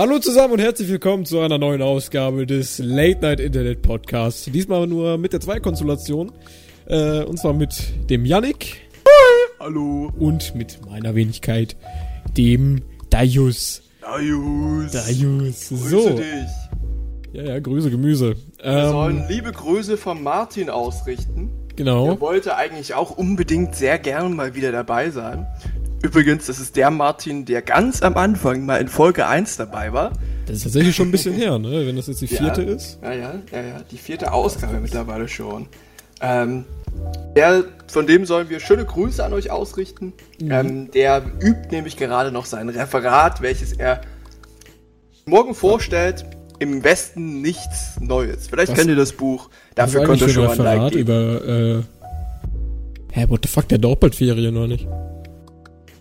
Hallo zusammen und herzlich willkommen zu einer neuen Ausgabe des Late Night Internet Podcasts. Diesmal nur mit der Zwei-Konstellation. Äh, und zwar mit dem Yannick. Hallo. Und mit meiner Wenigkeit, dem. Darius. Darius. Grüße So. dich. Ja, ja, Grüße, Gemüse. Wir Ähm, sollen liebe Grüße von Martin ausrichten. genau. Er wollte eigentlich auch unbedingt sehr gern mal wieder dabei sein. Übrigens, das ist der Martin, der ganz am Anfang mal in Folge 1 dabei war. Das ist tatsächlich schon ein bisschen her, ne? Wenn das jetzt die vierte ja. ist. Ja, ja, ja, ja. Die vierte Ausgabe mittlerweile schon. Ähm, der, von dem sollen wir schöne Grüße an euch ausrichten. Mhm. Ähm, der übt nämlich gerade noch sein Referat, welches er morgen vorstellt. Im Westen nichts Neues. Vielleicht Was- kennt ihr das Buch. Dafür könnt ihr schon ein Like Referat geben. über, äh, hä, what the fuck, der hat doch bald Ferien, oder nicht?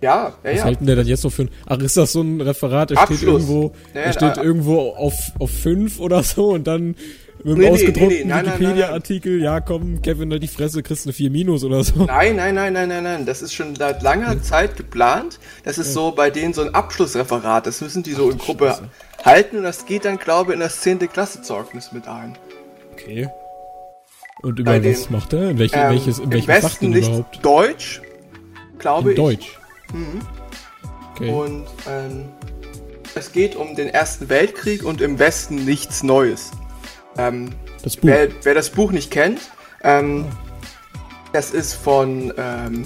Ja, ja, Was ja. hält denn der dann jetzt noch für ein, ach, ist das so ein Referat, der steht irgendwo, Ja, der steht äh, irgendwo auf, auf fünf oder so und dann mit dem Nee, ausgedruckten nee, nee, Wikipedia-Artikel, ja komm, Kevin, halt die Fresse, kriegst eine 4 Minus oder so. Nein, nein, nein, nein, nein, nein. Das ist schon seit langer Zeit geplant. Das ist so bei denen so ein Abschlussreferat. Das müssen die so in Gruppe Scheiße. halten und das geht dann, glaube ich, in das 10. Klassezeugnis mit ein. Okay. Und über Bei was den- macht er? In, welche, Ähm, welches, in welchem Fach denn nicht überhaupt? Deutsch, glaube In ich. Deutsch. Okay. Und ähm, es geht um den Ersten Weltkrieg und im Westen nichts Neues. Ähm, das wer, wer das Buch nicht kennt, ähm, das ist von, ähm,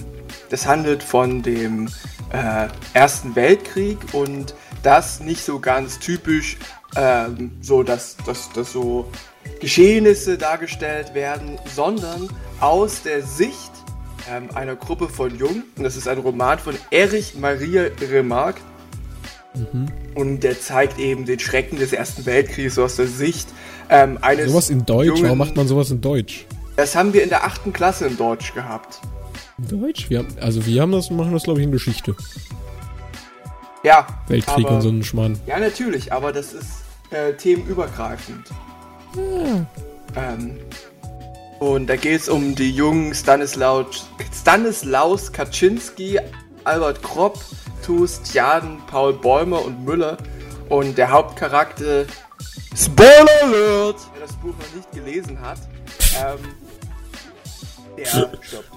das handelt von dem äh, Ersten Weltkrieg und das nicht so ganz typisch, ähm, so dass, dass, dass so Geschehnisse dargestellt werden, sondern aus der Sicht ähm, einer Gruppe von Jungen. Und das ist ein Roman von Erich Maria Remarque. Und der zeigt eben den Schrecken des Ersten Weltkriegs aus der Sicht ähm, eines. Sowas in Deutsch? jungen- Warum macht man sowas in Deutsch? Das haben wir in der achten Klasse in Deutsch gehabt. In Deutsch? Wir haben, also wir haben das, machen das glaube ich in Geschichte. Ja. Weltkrieg aber, und so einen Schmarrn. Ja, natürlich, aber das ist äh, themenübergreifend. Ähm, und da geht es um die jungen Stanislaus, Stanislaus Kaczynski, Albert Kropp, Tust, Jaden, Paul Bäumer und Müller. Und der Hauptcharakter, Spoiler Alert, wer das Buch noch nicht gelesen hat, ähm, der stirbt.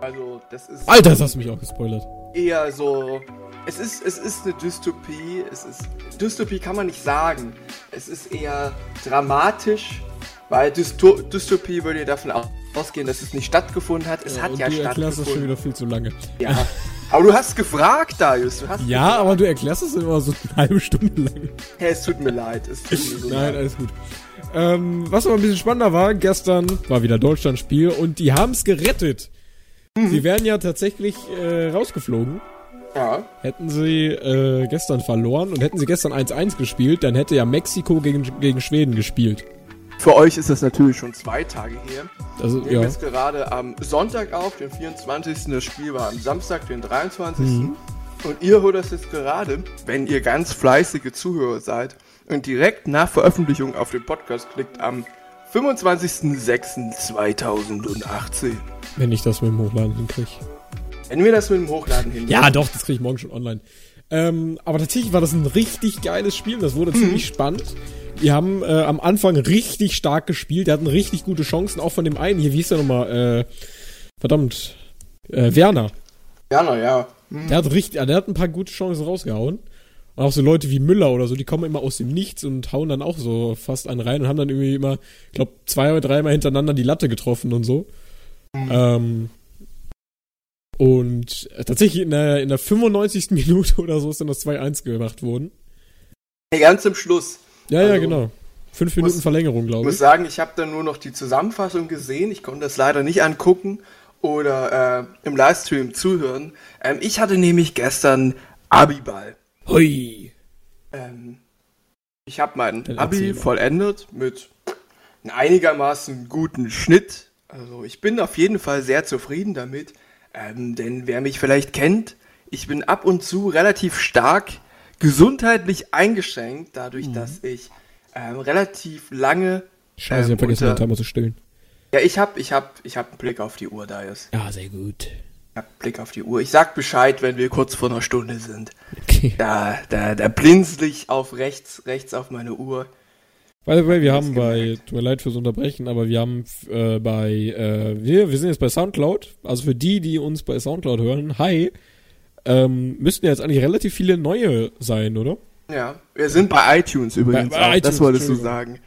Also, das ist Alter, das hast du mich auch gespoilert. eher so. Es ist, es ist eine Dystopie. Es ist. Dystopie kann man nicht sagen. Es ist eher dramatisch, weil Dysto Dystopie würde ja davon au- ausgehen, dass es nicht stattgefunden hat. Es hat und ja du erklärst das schon stattgefunden. wieder viel zu lange. Ja. Aber du hast gefragt, Darius. Du hast Ja, gefragt. aber du erklärst es immer so eine halbe Stunde lang. Hey, es tut mir leid. Es tut mir so Nein, leid. alles gut. Ähm, was aber ein bisschen spannender war, gestern war wieder Deutschland-Spiel und die haben es gerettet. Mhm. Sie wären ja tatsächlich äh, rausgeflogen. Ja. Hätten sie äh, gestern verloren und hätten sie gestern 1-1 gespielt, dann hätte ja Mexiko gegen, gegen Schweden gespielt. Für euch ist das natürlich schon zwei Tage her. Also, Wir nehmen ja. jetzt gerade am Sonntag auf, den 24. Das Spiel war am Samstag, den 23. Mhm. Und ihr hört das jetzt gerade, wenn ihr ganz fleißige Zuhörer seid und direkt nach Veröffentlichung auf den Podcast klickt am 25.06.2018. Wenn ich das mit dem Hochladen hinkriege. Wenn wir das mit dem Hochladen hin. Ja, doch, das kriege ich morgen schon online. Ähm, aber tatsächlich war das ein richtig geiles Spiel. Das Mhm. wurde ziemlich spannend. Die haben äh, am Anfang richtig stark gespielt. Die hatten richtig gute Chancen, auch von dem einen hier. Wie hieß der nochmal? Äh, verdammt. Äh, Werner. Ja, na ja. Hm. Der hat richtig, der hat ein paar gute Chancen rausgehauen. Und auch so Leute wie Müller oder so, die kommen immer aus dem Nichts und hauen dann auch so fast einen rein und haben dann irgendwie immer, ich glaube, zwei oder dreimal hintereinander die Latte getroffen und so. Ähm, und äh, tatsächlich in der, in der 95. Minute oder so ist dann das 2-1 gemacht worden. Hey, ganz zum Schluss. Ja, ja, Also, genau. Fünf Minuten muss- Verlängerung, Ich glaube muss ich. sagen, ich habe dann nur noch die Zusammenfassung gesehen. Ich konnte das leider nicht angucken oder äh, im Livestream zuhören. Ähm, ich hatte nämlich gestern Abiball. Hui. Ähm, ich habe mein Dann Abi vollendet mit einem einigermaßen guten Schnitt. Also ich bin auf jeden Fall sehr zufrieden damit. Ähm, denn wer mich vielleicht kennt, ich bin ab und zu relativ stark gesundheitlich eingeschränkt, dadurch, Mhm. dass ich ähm, relativ lange. Scheiße, ich ähm, hab vergessen, unter- den Timer zu stellen. Ja, ich hab, ich hab, ich hab einen Blick auf die Uhr, Darius. Ja, sehr gut. hab Blick auf die Uhr. Ich sag Bescheid, wenn wir kurz vor einer Stunde sind. Okay. Da, da, da blinzel ich auf rechts, rechts auf meine Uhr. By the way, wir haben bei, tut mir leid fürs Unterbrechen, aber wir haben äh, bei, äh, wir, wir sind jetzt bei Soundcloud. Also für die, die uns bei Soundcloud hören, hi, ähm, müssten ja jetzt eigentlich relativ viele neue sein, oder? Ja, wir sind bei iTunes übrigens. Bei- bei auch. iTunes, das wolltest du sagen.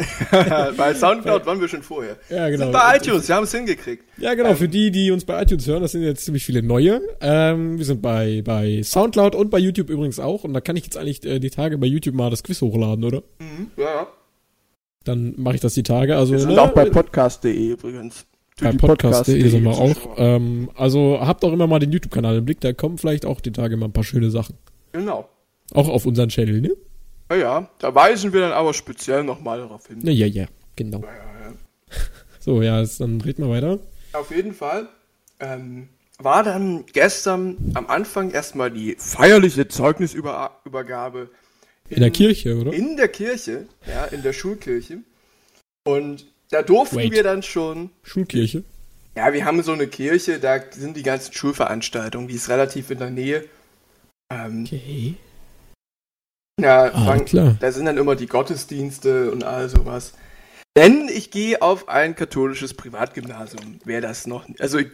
bei Soundcloud waren wir schon vorher. Ja, genau. Sind bei iTunes, wir haben es hingekriegt. Ja, genau, für die, die uns bei iTunes hören, das sind jetzt ziemlich viele neue. Ähm, wir sind bei, bei Soundcloud und bei YouTube übrigens auch. Und da kann ich jetzt eigentlich äh, die Tage bei YouTube mal das Quiz hochladen, oder? Mhm. Ja, ja. Dann mache ich das die Tage. Also, Wir sind ne, auch bei podcast.de übrigens. Bei podcast.de sind wir auch. Ähm, also habt auch immer mal den YouTube-Kanal im Blick, da kommen vielleicht auch die Tage mal ein paar schöne Sachen. Genau. Auch auf unseren Channel, ne? Ja, ja, da weisen wir dann aber speziell nochmal darauf hin. Ja, ja, ja, genau. Ja, ja, ja. So, ja, jetzt, dann reden wir weiter. Auf jeden Fall ähm, war dann gestern am Anfang erstmal die feierliche Zeugnisübergabe In der Kirche, oder? in der Kirche, ja, in der Schulkirche. Und da durften Wait. wir dann schon, Schulkirche. ja, wir haben so eine Kirche, da sind die ganzen Schulveranstaltungen, die ist relativ in der Nähe. Ähm, Okay. ja, Ah, fang, klar. da sind dann immer die Gottesdienste und all sowas. Denn ich gehe auf ein katholisches Privatgymnasium. Wer das noch. Also ich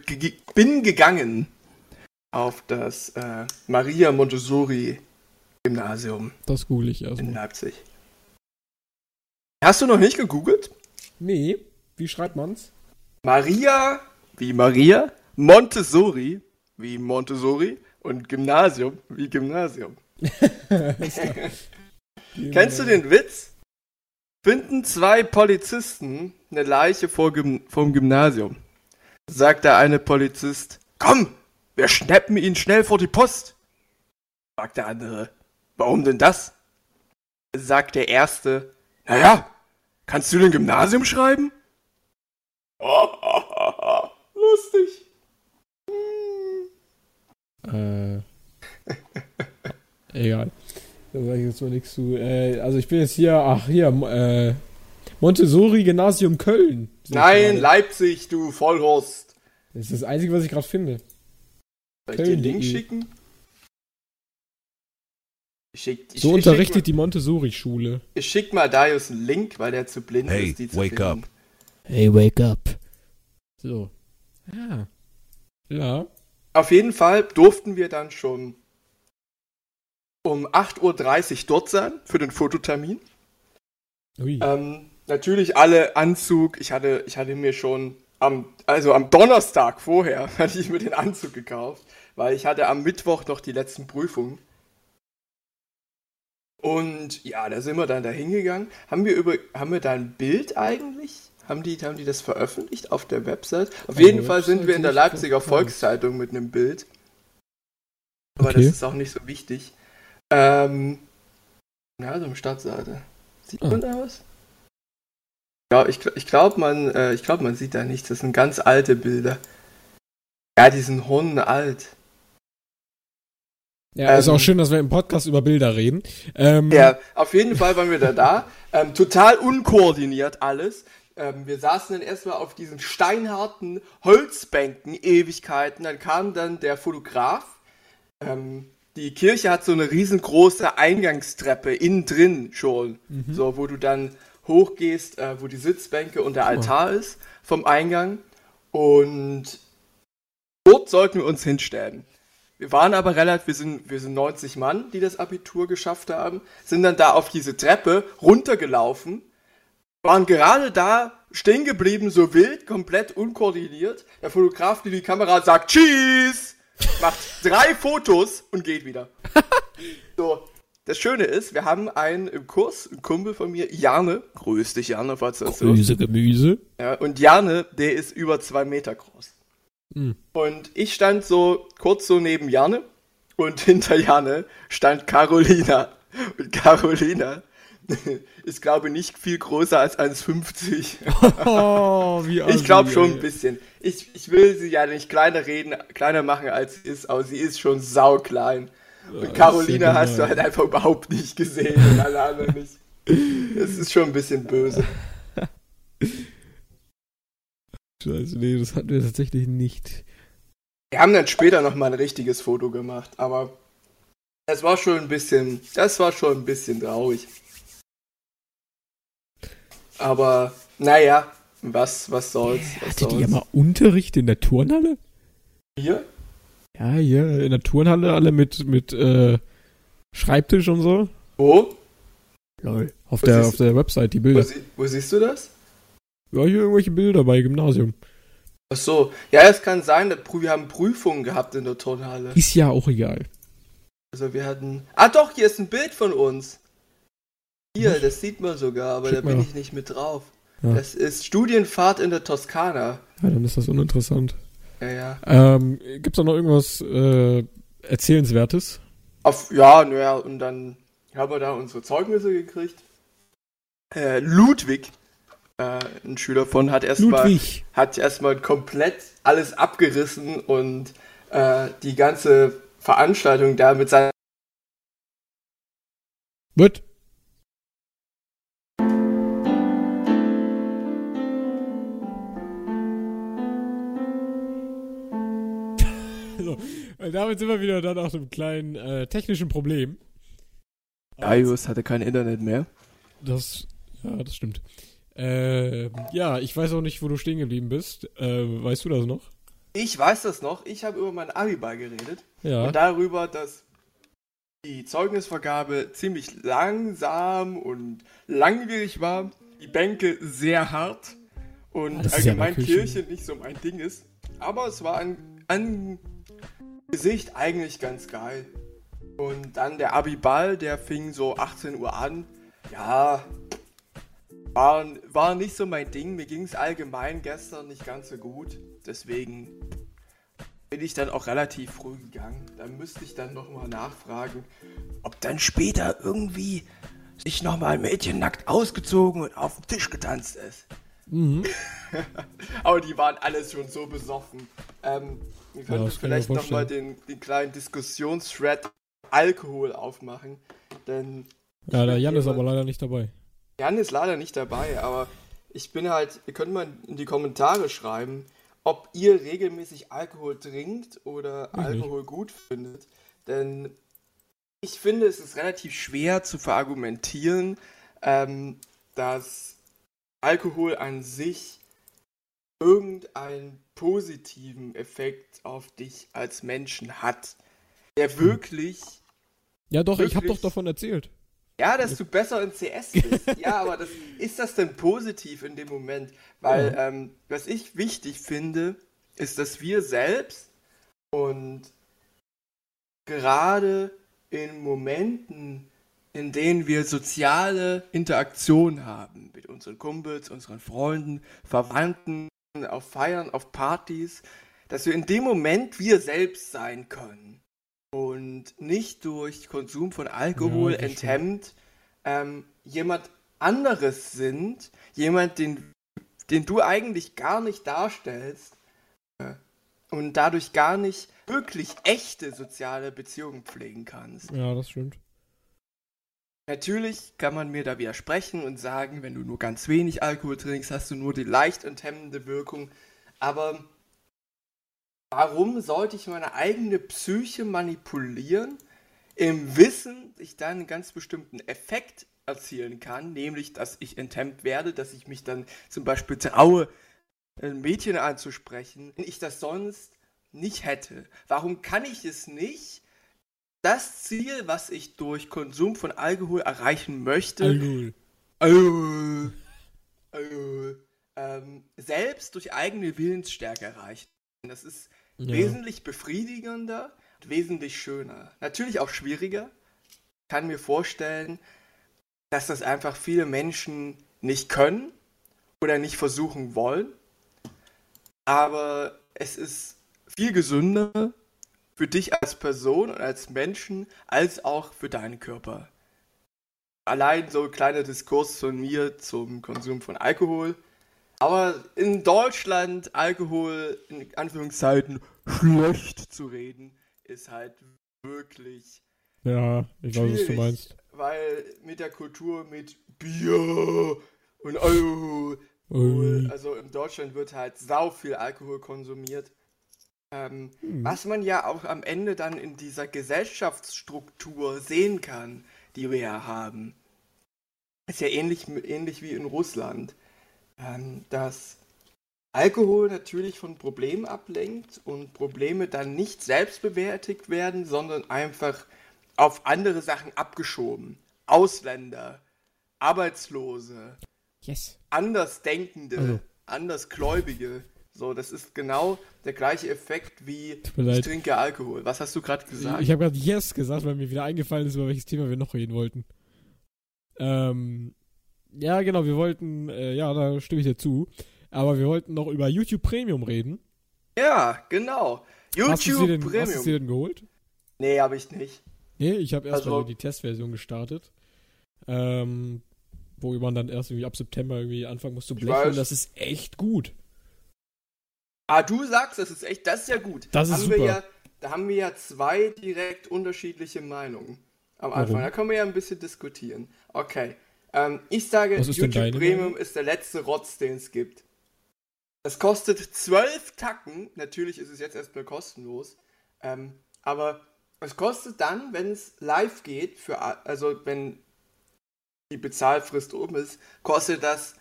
bin gegangen auf das äh, Maria Montessori Gymnasium Das google ich in erstmal. Leipzig. Hast du noch nicht gegoogelt? Nee, wie schreibt man's? Maria wie Maria, Montessori wie Montessori und Gymnasium wie Gymnasium. Kennst du den Witz? Finden zwei Polizisten eine Leiche vor Gym vom Gymnasium. Sagt der eine Polizist, komm, wir schnappen ihn schnell vor die Post. Fragt der andere, warum denn das? Sagt der erste, naja, kannst du den Gymnasium schreiben? Lustig. Äh. Egal. Da sage ich jetzt mal nichts zu. Äh, also ich bin jetzt hier, ach hier, äh, Montessori Gymnasium Köln. Nein. Leipzig, du Vollhorst. Das ist das Einzige, was ich gerade finde. Soll ich dir den Köln.de. Link schicken? Ich schick, ich, So ich unterrichtet schick, die Montessori-Schule. Ich schick mal Darius einen Link, weil der zu blind Hey, ist, die zu wake finden. up. Hey, wake up. So. Ja. Ja. Auf jeden Fall durften wir dann schon um 8.30 Uhr dort sein für den Fototermin. Ui. Ähm, natürlich alle Anzug. Ich hatte, ich hatte mir schon am, also am Donnerstag vorher hatte ich mir den Anzug gekauft, weil ich hatte am Mittwoch noch die letzten Prüfungen. Und ja, da sind wir dann da hingegangen. Haben wir über, haben wir da ein Bild eigentlich? Haben die, haben die das veröffentlicht auf der Website? Auf jeden Fall sind wir in der Leipziger. Volkszeitung mit einem Bild. Aber Okay. das ist auch nicht so wichtig. Ähm, ja, so eine Stadtseite. Sieht Ah. man da was? Ja, ich, ich glaube, man, äh, ich glaub, man sieht da nichts. Das sind ganz alte Bilder. Ja, die sind hundenalt. Ja, ist ähm, auch schön, dass wir im Podcast über Bilder reden. Ähm, Ja, auf jeden Fall waren wir da da. Ähm, total unkoordiniert alles. Ähm, wir saßen dann erstmal auf diesen steinharten Holzbänken Ewigkeiten. Dann kam dann der Fotograf. Ähm, die Kirche hat so eine riesengroße Eingangstreppe innen drin schon. So, wo du dann hochgehst, äh, wo die Sitzbänke und der. Altar ist vom Eingang. Und dort sollten wir uns hinstellen. Wir waren aber relativ, wir sind, wir sind 90 Mann, die das Abitur geschafft haben, sind dann da auf diese Treppe runtergelaufen, waren gerade da stehen geblieben, so wild, komplett unkoordiniert. Der Fotograf, die die Kamera sagt, Cheese, macht drei Fotos und geht wieder. So, das Schöne ist, wir haben einen im Kurs, einen Kumpel von mir, Jarne, grüß dich Jarne, falls du das hörst. Gemüse, Gemüse. Ja, und Jarne, der ist über zwei Meter groß. Hm. Und ich stand so kurz so neben Janne und hinter Janne stand Carolina. Und Carolina ist, glaube ich, nicht viel größer als 1,50. Oh, wie Ich glaube schon ein bisschen. Ich, ich will sie ja nicht kleiner reden, kleiner machen als sie ist, aber sie ist schon sauklein. Und das Carolina ja hast du halt einfach überhaupt nicht gesehen und alle anderen nicht. Es ist schon ein bisschen böse. Scheiße, nee, das hatten wir tatsächlich nicht. Wir haben dann später nochmal ein richtiges Foto gemacht, aber das war schon ein bisschen, das war schon ein bisschen traurig. Aber, naja, was, was soll's. Was Hattet soll's. ihr mal Unterricht in der Turnhalle? Hier? Ja, hier in der Turnhalle alle mit, mit äh, Schreibtisch und so. Wo? Lol. Auf Was der, auf der Website, die Wo, Bilder. sie, wo siehst du das? Ja, hier irgendwelche Bilder bei Gymnasium. Ach so. Ja, es kann sein, wir haben Prüfungen gehabt in der Turnhalle. Ist ja auch egal. Also wir hatten. Ah doch, hier ist ein Bild von uns. Hier, das sieht man sogar, aber Schick da bin mal. ich nicht mit drauf. Ja. Das ist Studienfahrt in der Toskana. Ja, dann ist das uninteressant. Ja, ja. Ähm, gibt's da noch irgendwas äh, Erzählenswertes? Auf, ja, naja, und dann haben wir da unsere Zeugnisse gekriegt. Äh, Ludwig, äh, ein Schüler von, hat erstmal hat erstmal komplett alles abgerissen und äh, die ganze Veranstaltung da mit seiner What? so, damit sind wir wieder dann nach einem kleinen äh, technischen Problem. Darius hatte kein Internet mehr. Das, ja, das stimmt. Äh, ja, ich weiß auch nicht, wo du stehen geblieben bist. Äh, weißt du das noch? Ich weiß das noch, ich habe über mein Abiball geredet Ja. und darüber, dass die Zeugnisvergabe ziemlich langsam und langwierig war, die Bänke sehr hart und Ah, das ja allgemein Kirchen. Kirche nicht so mein Ding ist. Aber es war an, an Gesicht eigentlich ganz geil. Und dann der Abiball, der fing so 18 Uhr an. Ja, war, war nicht so mein Ding. Mir ging es allgemein gestern nicht ganz so gut. Deswegen bin ich dann auch relativ früh gegangen. Da müsste ich dann nochmal nachfragen, ob dann später irgendwie sich nochmal ein Mädchen nackt ausgezogen und auf dem Tisch getanzt ist. Mhm. Aber die waren alles schon so besoffen. Ähm, wir Ja, könnten mir vielleicht nochmal den, den kleinen Diskussionsthread Alkohol aufmachen. Denn Ja, der Jan ist aber leider nicht dabei. Jan ist leider nicht dabei, aber ich bin halt, ihr könnt mal in die Kommentare schreiben, ob ihr regelmäßig Alkohol trinkt oder nicht. Alkohol gut findet. Denn ich finde, es ist relativ schwer zu verargumentieren, ähm, dass Alkohol an sich irgendeinen positiven Effekt auf dich als Menschen hat, der wirklich Ja, doch, ich habe Wirklich? doch davon erzählt. Ja, dass du besser im CS bist. ja, aber das, ist das denn positiv in dem Moment? Weil, ähm, was ich wichtig finde, ist, dass wir selbst und gerade in Momenten, in denen wir soziale Interaktion haben mit unseren Kumpels, unseren Freunden, Verwandten, auf Feiern, auf Partys, dass wir in dem Moment wir selbst sein können und nicht durch Konsum von Alkohol Ja, enthemmt ähm, jemand anderes sind, jemand, den, den du eigentlich gar nicht darstellst äh, und dadurch gar nicht wirklich echte soziale Beziehungen pflegen kannst. Ja, das stimmt. Natürlich kann man mir da widersprechen und sagen, wenn du nur ganz wenig Alkohol trinkst, hast du nur die leicht enthemmende Wirkung. Aber warum sollte ich meine eigene Psyche manipulieren, im Wissen, dass ich dann einen ganz bestimmten Effekt erzielen kann, nämlich, dass ich enthemmt werde, dass ich mich dann zum Beispiel traue, ein Mädchen anzusprechen, wenn ich das sonst nicht hätte. Warum kann ich es nicht? Das Ziel, was ich durch Konsum von Alkohol erreichen möchte, Alkohol. Alkohol, Alkohol, ähm, selbst durch eigene Willensstärke erreichen. Das ist Ja. wesentlich befriedigender und wesentlich schöner. Natürlich auch schwieriger. Ich kann mir vorstellen, dass das einfach viele Menschen nicht können oder nicht versuchen wollen. Aber es ist viel gesünder für dich als Person und als Menschen als auch für deinen Körper. Allein so ein kleiner Diskurs von mir zum Konsum von Alkohol. Aber in Deutschland Alkohol in Anführungszeiten schlecht zu reden, ist halt wirklich Ja, ich weiß, was du meinst. Weil mit der Kultur mit Bier und Alkohol, Ui. also in Deutschland wird halt sau viel Alkohol konsumiert. Ähm, mhm. Was man ja auch am Ende dann in dieser Gesellschaftsstruktur sehen kann, die wir ja haben. Ist ja ähnlich, ähnlich wie in Russland, ähm, dass Alkohol natürlich von Problemen ablenkt und Probleme dann nicht selbst bewältigt werden, sondern einfach auf andere Sachen abgeschoben. Ausländer, Arbeitslose, yes. Andersdenkende, also. Andersgläubige. So, das ist genau der gleiche Effekt wie ich trinke Alkohol. Was hast du gerade gesagt? Ich habe gerade Yes gesagt, weil mir wieder eingefallen ist, über welches Thema wir noch reden wollten. Ähm, ja, genau, wir wollten, äh, ja, da stimme ich dir zu, aber wir wollten noch über YouTube Premium reden. Ja, genau. YouTube hast du denn, Premium. Hast du sie denn geholt? Nee, habe ich nicht. Nee, ich habe erstmal also, die Testversion gestartet. Ähm, wo man dann erst irgendwie ab September irgendwie anfangen muss zu blechen. Das ist echt gut. Ah, du sagst, das ist echt, das ist ja gut. Das ist haben super. Ja, da haben wir ja zwei direkt unterschiedliche Meinungen am Anfang. Warum? Da können wir ja ein bisschen diskutieren. Okay. Ähm, ich sage, YouTube Premium Meinung? ist der letzte Rotz, den es gibt. Das kostet zwölf Tacken. Natürlich ist es jetzt erstmal kostenlos. Ähm, aber es kostet dann, wenn es live geht, für, also wenn die Bezahlfrist oben ist, kostet das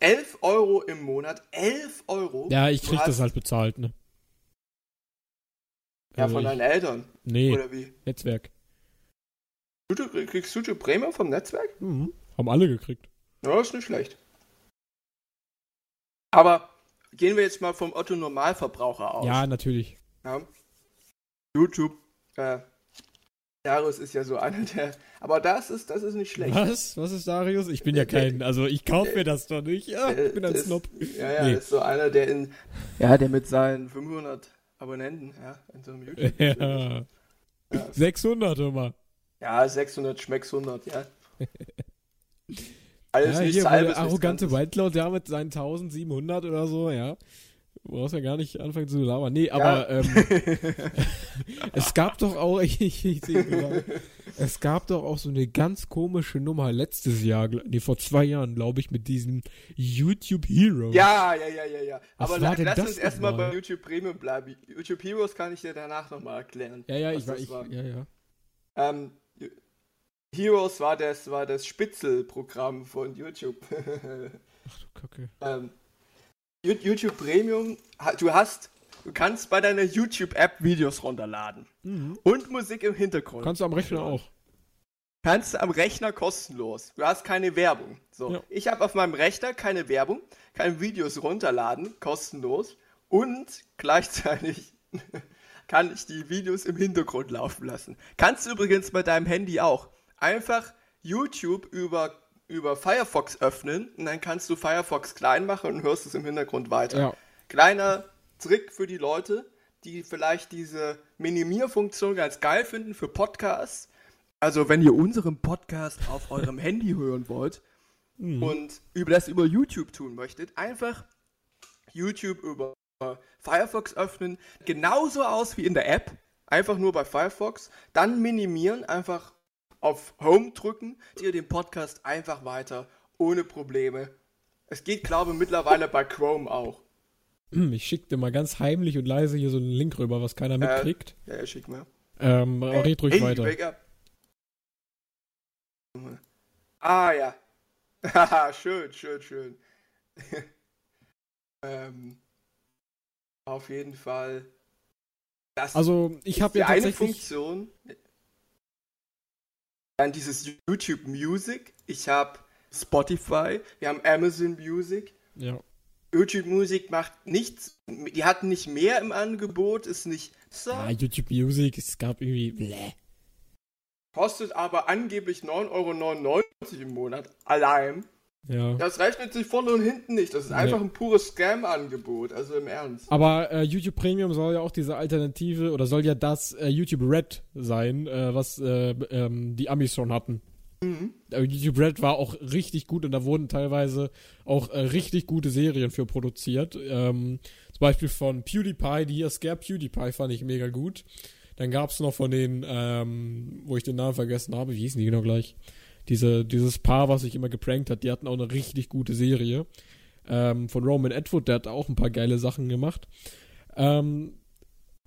11 Euro im Monat. 11 Euro? Ja, ich krieg das halt bezahlt, ne? Ja, also von deinen Eltern? Nee. Oder wie? Netzwerk. Du, kriegst du Premium vom Netzwerk? Mhm. Haben alle gekriegt. Ja, ist nicht schlecht. Aber gehen wir jetzt mal vom Otto Normalverbraucher aus. Ja, natürlich. Ja. YouTube, äh, Darius ist ja so einer der. Aber das ist, das ist nicht schlecht. Was? Was ist Darius? Ich bin ja kein. Also ich kaufe mir das doch nicht. Ja, ich bin ein Snob. Ja, ja, nee. ist so einer, der in. Ja, der mit seinen 500 Abonnenten, ja, in so einem YouTube. Ja. ja. 600 immer. Ja, 600 schmecks 100, ja. Alles ja, hier, der arrogante Whitecloud, der mit seinen 1700 oder so, ja. Du brauchst ja gar nicht anfangen zu labern. Nee, aber ja. ähm, es gab doch auch, ich, ich, sehe es gab doch auch so eine ganz komische Nummer letztes Jahr, nee, vor zwei Jahren, glaube ich, mit diesem YouTube Heroes. Ja, ja, ja, ja, ja. Was aber la lass uns erstmal bei YouTube Premium bleiben. YouTube Heroes kann ich dir danach nochmal erklären. Ja, ja, ich war. ja, ja. Ähm, Heroes war das, war das Spitzelprogramm von YouTube. Ach du Kacke. Ähm, YouTube Premium, du hast, du kannst bei deiner YouTube-App Videos runterladen. Mhm. Und Musik im Hintergrund. Kannst du am Rechner auch. Kannst du am Rechner kostenlos. Du hast keine Werbung. So, ja. ich habe auf meinem Rechner keine Werbung, kann Videos runterladen, kostenlos. Und gleichzeitig kann ich die Videos im Hintergrund laufen lassen. Kannst du übrigens bei deinem Handy auch. Einfach YouTube über über Firefox öffnen und dann kannst du Firefox klein machen und hörst es im Hintergrund weiter. Ja. Kleiner Trick für die Leute, die vielleicht diese Minimierfunktion ganz geil finden für Podcasts. Also wenn ihr unseren Podcast auf eurem Handy hören wollt mhm. und über das über YouTube tun möchtet, einfach YouTube über Firefox öffnen, genauso aus wie in der App, einfach nur bei Firefox, dann minimieren, einfach auf Home drücken, ihr den Podcast einfach weiter, ohne Probleme. Es geht, glaube ich, mittlerweile bei Chrome auch. Hm, ich schicke dir mal ganz heimlich und leise hier so einen Link rüber, was keiner äh, mitkriegt. Äh, ja, ja, schick mal. Ähm, hey, red ruhig hey, weiter. Wake up. Ah, ja. Haha, schön, schön, schön. ähm, auf jeden Fall. Das also, ich habe ja tatsächlich... eine Funktion, dann dieses YouTube Music. Ich habe Spotify. Wir haben Amazon Music. Ja. YouTube Music macht nichts. Die hatten nicht mehr im Angebot, ist nicht so. Ja, YouTube Music, es gab irgendwie. Bläh. Kostet aber angeblich 9,99 Euro im Monat allein. Ja. Das rechnet sich vorne und hinten nicht. Das ist nee. einfach ein pures Scam-Angebot, also im Ernst. Aber äh, YouTube Premium soll ja auch diese Alternative oder soll ja das äh, YouTube Red sein, äh, was äh, ähm, die Amis schon hatten. Mhm. YouTube Red war auch richtig gut und da wurden teilweise auch äh, richtig gute Serien für produziert. Ähm, zum Beispiel von PewDiePie, die hier Scare PewDiePie fand ich mega gut. Dann gab es noch von den, ähm, wo ich den Namen vergessen habe, wie hießen die genau gleich? Diese, dieses Paar, was sich immer geprankt hat, die hatten auch eine richtig gute Serie. Ähm, von Roman Atwood, der hat auch ein paar geile Sachen gemacht. Ähm,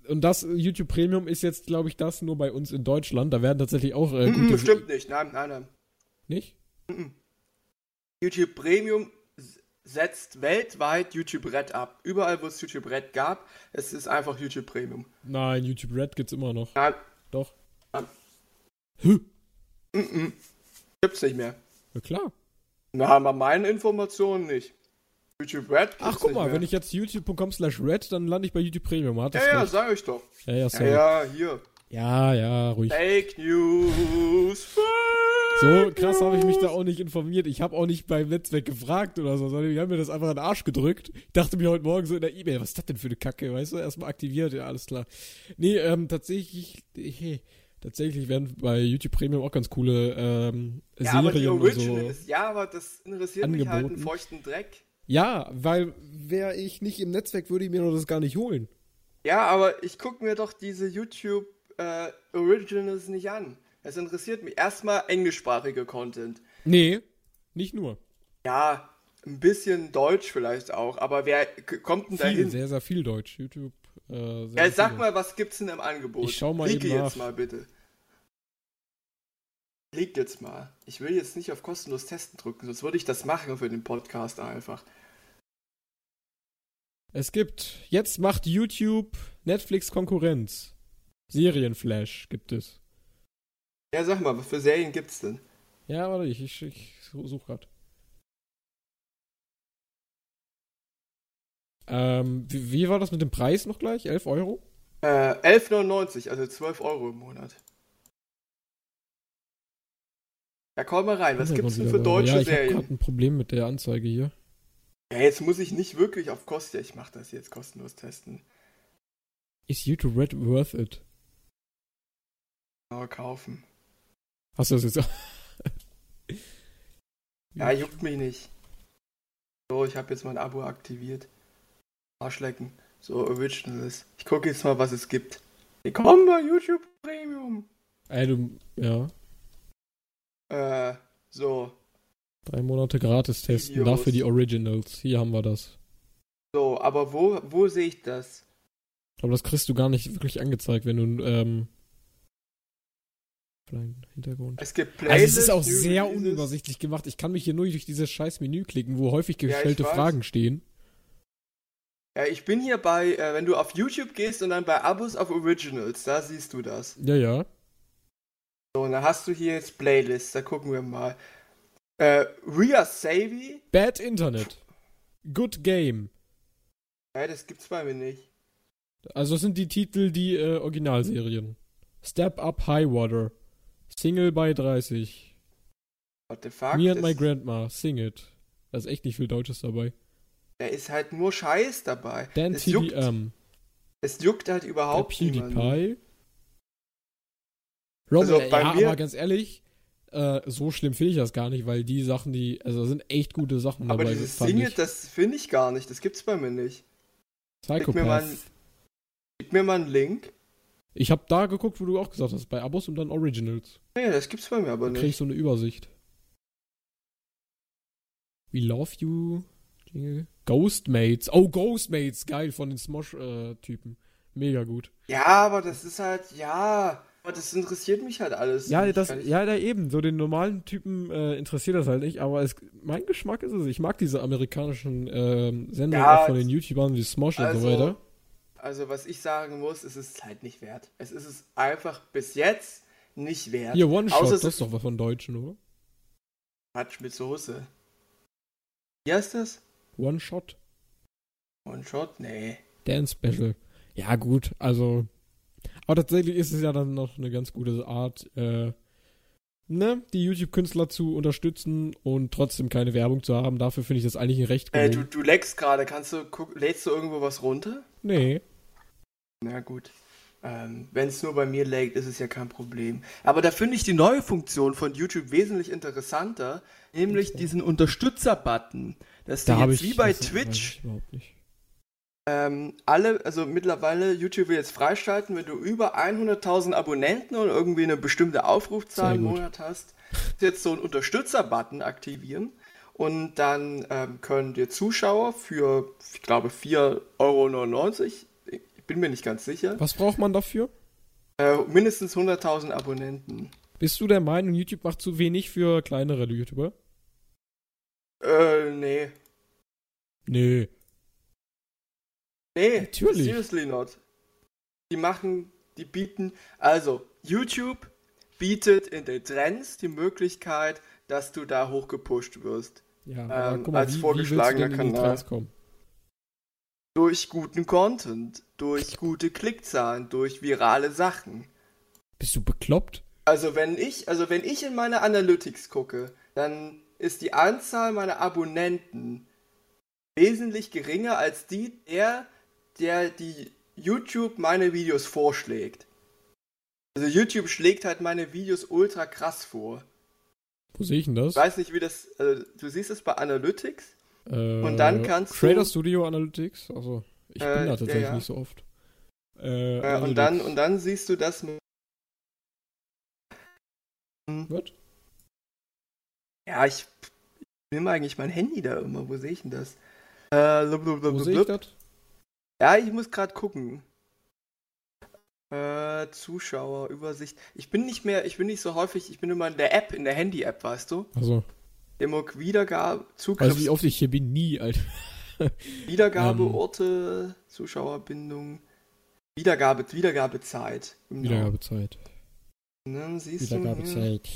und das YouTube Premium ist jetzt, glaube ich, das nur bei uns in Deutschland. Da werden tatsächlich auch äh, gute. Stimmt nicht, nein, nein, nein. Nicht? YouTube Premium setzt weltweit YouTube Red ab. Überall, wo es YouTube Red gab, es ist einfach YouTube Premium. Nein, YouTube Red gibt's immer noch. Nein, Doch. Nein. Hä? Gibt's nicht mehr. Ja, klar. Na, haben wir meine Informationen nicht. YouTube Red Ach, guck mal, wenn ich jetzt youtube.com slash red, dann lande ich bei YouTube Premium. Hat das Ja, ja, recht. sag ich doch. ja, ja, sorry. ja, hier. Ja, ja, ruhig. Fake News. Fake So krass habe ich mich da auch nicht informiert. Ich habe auch nicht beim Netzwerk gefragt oder so, sondern die haben mir das einfach in den Arsch gedrückt. Ich dachte mir heute Morgen so in der E-Mail, was ist das denn für eine Kacke, weißt du? Erstmal aktiviert, ja, alles klar. Nee, ähm, tatsächlich, hey, tatsächlich werden bei YouTube Premium auch ganz coole ähm, Ja, aber die Serien und so. Originals. Ja, aber das interessiert mich halt einen Angeboten. feuchten Dreck. Ja, weil wäre ich nicht im Netzwerk, würde ich mir das gar nicht holen. Ja, aber ich gucke mir doch diese YouTube äh, Originals nicht an. Es interessiert mich. Erstmal englischsprachige Content. Nee, nicht nur. Ja, ein bisschen Deutsch vielleicht auch, aber wer kommt denn da hin? sehr, sehr viel Deutsch. YouTube. Äh, Ja, sag mal, was gibt's denn im Angebot? Ich schau mal Klicke eben jetzt nach. mal bitte. Klick jetzt mal. Ich will jetzt nicht auf kostenlos testen drücken, sonst würde ich das machen für den Podcast einfach. Es gibt, jetzt macht YouTube Netflix Konkurrenz. Serienflash gibt es. Ja, sag mal, was für Serien gibt's denn? Ja, warte, ich, ich, ich suche grad. Ähm, wie, wie war das mit dem Preis noch gleich? 11 Euro? Äh, 11,99, also 12 Euro im Monat. Ja, komm mal rein. Was gibt's denn für deutsche Ja, ich habe Serien? gerade ein Problem mit der Anzeige hier. Ja, jetzt muss ich nicht wirklich auf Kosten. Ich mach das jetzt kostenlos testen. Ist YouTube Red worth it? Aber kaufen. Hast du das jetzt? Ja, juckt mich nicht. So, ich habe jetzt mein Abo aktiviert. Arschlecken. So, Originals. Ich gucke jetzt mal, was es gibt. Willkommen bei YouTube Premium. Ey, du, ja. Äh, so. Drei Monate gratis testen, Videos. dafür die Originals. Hier haben wir das. So, aber wo, wo sehe ich das? Aber das kriegst du gar nicht wirklich angezeigt, wenn du, ähm, Hintergrund. Es gibt Also es ist auch sehr unübersichtlich gemacht. Ich kann mich hier nur durch dieses scheiß Menü klicken, wo häufig Ja, gestellte weiß. Fragen stehen. Ja, ich bin hier bei, äh, wenn du auf YouTube gehst und dann bei Abos auf Originals, da siehst du das. Ja, ja. So, und dann hast du hier jetzt Playlists, da gucken wir mal. Äh, Ria Savvy? Bad Internet. Good Game. Ja, das gibt's bei mir nicht. Also das sind die Titel, die äh, Originalserien. Step Up High Water. Single by 30. What the fuck? Me and my Grandma. Sing it. Da ist echt nicht viel Deutsches dabei. Da ist halt nur Scheiß dabei. Dan es, juckt, TDM. es juckt halt Der überhaupt niemanden. PewDiePie. Roman, Also äh, bei ja, mir- aber ganz ehrlich, äh, so schlimm finde ich das gar nicht, weil die Sachen, die, also da sind echt gute Sachen Aber dabei. dieses fand Single, das finde ich gar nicht. Das gibt's bei mir nicht. Gib mir mal, Psychopath. gib mir mal einen Link. Ich habe da geguckt, wo du auch gesagt hast, bei Abos und dann Originals. Nee, das gibt's bei mir aber Da krieg ich nicht. so eine Übersicht. We Love You. Jingle. Ghostmates. Oh, Ghostmates. Geil, von den Smosh-Typen. Mega gut. Ja, aber das ist halt, ja. Aber das interessiert mich halt alles. Ja, das, ja, da eben. So den normalen Typen äh, interessiert das halt nicht, aber es, mein Geschmack ist es. Ich mag diese amerikanischen ähm, Sendungen Ja, auch von den YouTubern wie Smosh und so also- weiter. Also, was ich sagen muss, es ist halt nicht wert. Es ist es einfach bis jetzt nicht wert. Hier, One-Shot, das ist doch was von Deutschen, oder? Quatsch mit Soße. Wie heißt das? One-Shot. One-Shot? Nee. Dance Special. Ja, gut, also. Aber tatsächlich ist es ja dann noch eine ganz gute Art, äh, ne, die YouTube-Künstler zu unterstützen und trotzdem keine Werbung zu haben. Dafür finde ich das eigentlich ein recht Äh, gut. du, du leckst gerade. Kannst du, guck, lädst du irgendwo was runter? nee. Na gut. Ähm, Wenn es nur bei mir laggt, ist es ja kein Problem. Aber da finde ich die neue Funktion von YouTube wesentlich interessanter, nämlich diesen Unterstützer-Button. Dass Da du jetzt ich wie bei Twitch ich überhaupt nicht. ähm, alle, also mittlerweile YouTube will jetzt freischalten, wenn du über 100.000 Abonnenten und irgendwie eine bestimmte Aufrufzahl im. Monat hast, jetzt so einen Unterstützer-Button aktivieren und dann ähm, können dir Zuschauer für, ich glaube, 4,99 Euro, bin mir nicht ganz sicher. Was braucht man dafür? Äh, mindestens 100.000 Abonnenten. Bist du der Meinung, YouTube macht zu wenig für kleinere YouTuber? Äh, nee. Nee. Nee, Natürlich. seriously not. Die machen, die bieten, also YouTube bietet in den Trends die Möglichkeit, dass du da hochgepusht wirst. Ja, Ähm, als vorgeschlagener wie in die Kanal. Durch guten Content, durch gute Klickzahlen, durch virale Sachen. Bist du bekloppt? Also wenn ich, also wenn ich in meine Analytics gucke, dann ist die Anzahl meiner Abonnenten wesentlich geringer als die der, der die YouTube meine Videos vorschlägt. Also YouTube schlägt halt meine Videos ultra krass vor. Wo sehe ich denn das? Ich weiß nicht, wie das, äh, du siehst es bei Analytics. Äh, Und dann kannst du- Creator Studio Analytics. Also, ich Äh, bin da ja, tatsächlich ja. nicht so oft. Äh, Äh, und, dann, und dann siehst du das mit Was? Ja, ich, ich nehme eigentlich mein Handy da immer. Wo sehe ich denn das? Äh, blub, blub, blub, Wo sehe ich das? Ja, ich muss gerade gucken. Äh, Zuschauerübersicht. Ich bin nicht mehr, ich bin nicht so häufig, ich bin immer in der App, in der Handy-App, weißt du? Also, Demok Wiedergabe, Zugriff, du, wie oft ich hier bin? Nie, Alter. Wiedergabeorte, Zuschauerbindung, Wiedergabe, Wiedergabezeit. Genau. Wiedergabezeit. Ne, siehst du? Hm. Wiedergabezeit.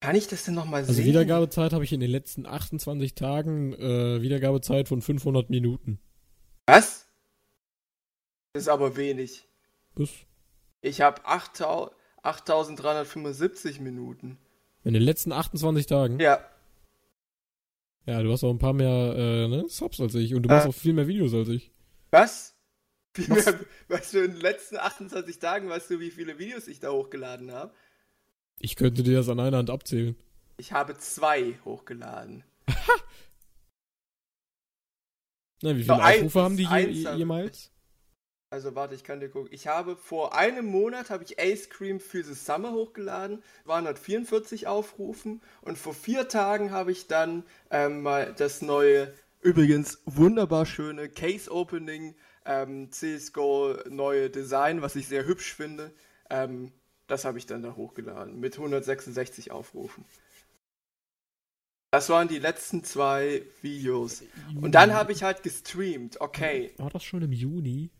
Kann ich das denn nochmal Also sehen? Wiedergabezeit habe ich in den letzten 28 Tagen äh, Wiedergabezeit von 500 Minuten. Was? Das ist aber wenig. Bis Ich habe 8375 Minuten. In den letzten 28 Tagen. Ja, Ja. du hast auch ein paar mehr äh, ne, Subs als ich und du Äh. machst auch viel mehr Videos als ich. Was? Wie Was? mehr, weißt du, in den letzten 28 Tagen, weißt du, wie viele Videos ich da hochgeladen habe? Ich könnte dir das an einer Hand abzählen. Ich habe zwei hochgeladen. Na, wie So, viele eins- Aufrufe haben die je, jemals? Also warte, ich kann dir gucken. Ich habe vor einem Monat habe ich Ace Cream für the Summer hochgeladen, 244 Aufrufen und vor vier Tagen habe ich dann ähm, mal das neue, übrigens wunderbar schöne Case Opening ähm, CSGO neue Design, was ich sehr hübsch finde. Ähm, das habe ich dann da hochgeladen mit 166 Aufrufen. Das waren die letzten zwei Videos. Und dann habe ich halt gestreamt. Okay. War das schon im Juni?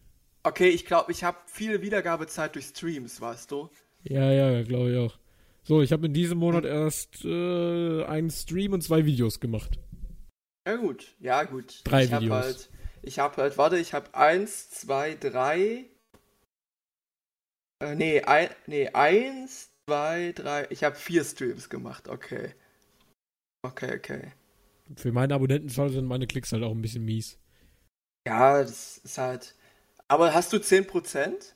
Okay, ich glaube, ich habe viel Wiedergabezeit durch Streams, weißt du? Ja, ja, glaube ich auch. So, ich habe in diesem. Monat erst äh, einen Stream und zwei Videos gemacht. Ja gut, ja gut. Drei ich hab Videos. Halt, ich habe halt, warte, ich habe eins, zwei, drei. Äh, nee, ein, nee, eins, zwei, drei. Ich habe vier Streams gemacht, okay. Okay, okay. Für meine Abonnentenzahl sind meine Klicks halt auch ein bisschen mies. Ja, das ist halt. Aber hast du 10%?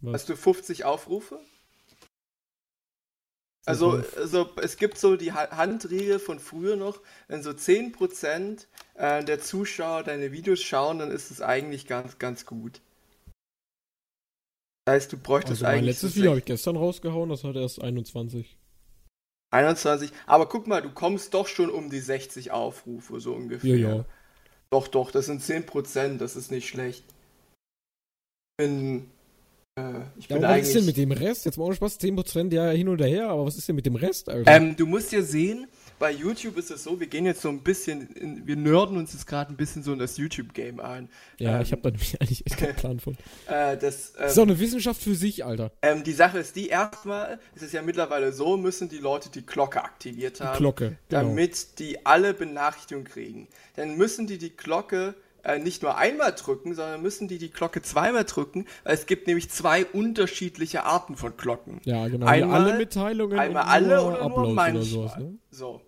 Was? Hast du 50 Aufrufe? Also, also es gibt so die Ha- Handregel von früher noch, wenn so 10% äh, der Zuschauer deine Videos schauen, dann ist es eigentlich ganz, ganz gut. Das heißt, du bräuchtest also mein eigentlich letztes so Video habe ich gestern rausgehauen, das hat erst 21. 21, aber guck mal, du kommst doch schon um die 60 Aufrufe, so ungefähr. Ja, ja. Doch, doch, das sind 10%, das ist nicht schlecht. Ich bin, äh, ich Ja, bin was ist denn mit dem Rest? Jetzt mal ohne Spaß, 10% ja hin oder her, aber was ist denn mit dem Rest, Alter? Ähm, du musst ja sehen, bei YouTube ist es so, wir gehen jetzt so ein bisschen, in, wir nörden uns jetzt gerade ein bisschen so in das YouTube-Game ein. ja, ähm, ich habe da nämlich eigentlich echt keinen Plan von. Äh, das, Das ist doch ähm, eine Wissenschaft für sich, Alter. ähm, die Sache ist die, erstmal ist es ja mittlerweile so, müssen die Leute die Glocke aktiviert haben, Glocke, genau. damit die alle Benachrichtigungen kriegen. Dann müssen die die Glocke äh, nicht nur einmal drücken, sondern müssen die die Glocke zweimal drücken, weil es gibt nämlich zwei unterschiedliche Arten von Glocken. Ja, genau. einmal- alle Mitteilungen einmal alle nur oder nur Uploads manchmal. oder sowas, ne? So.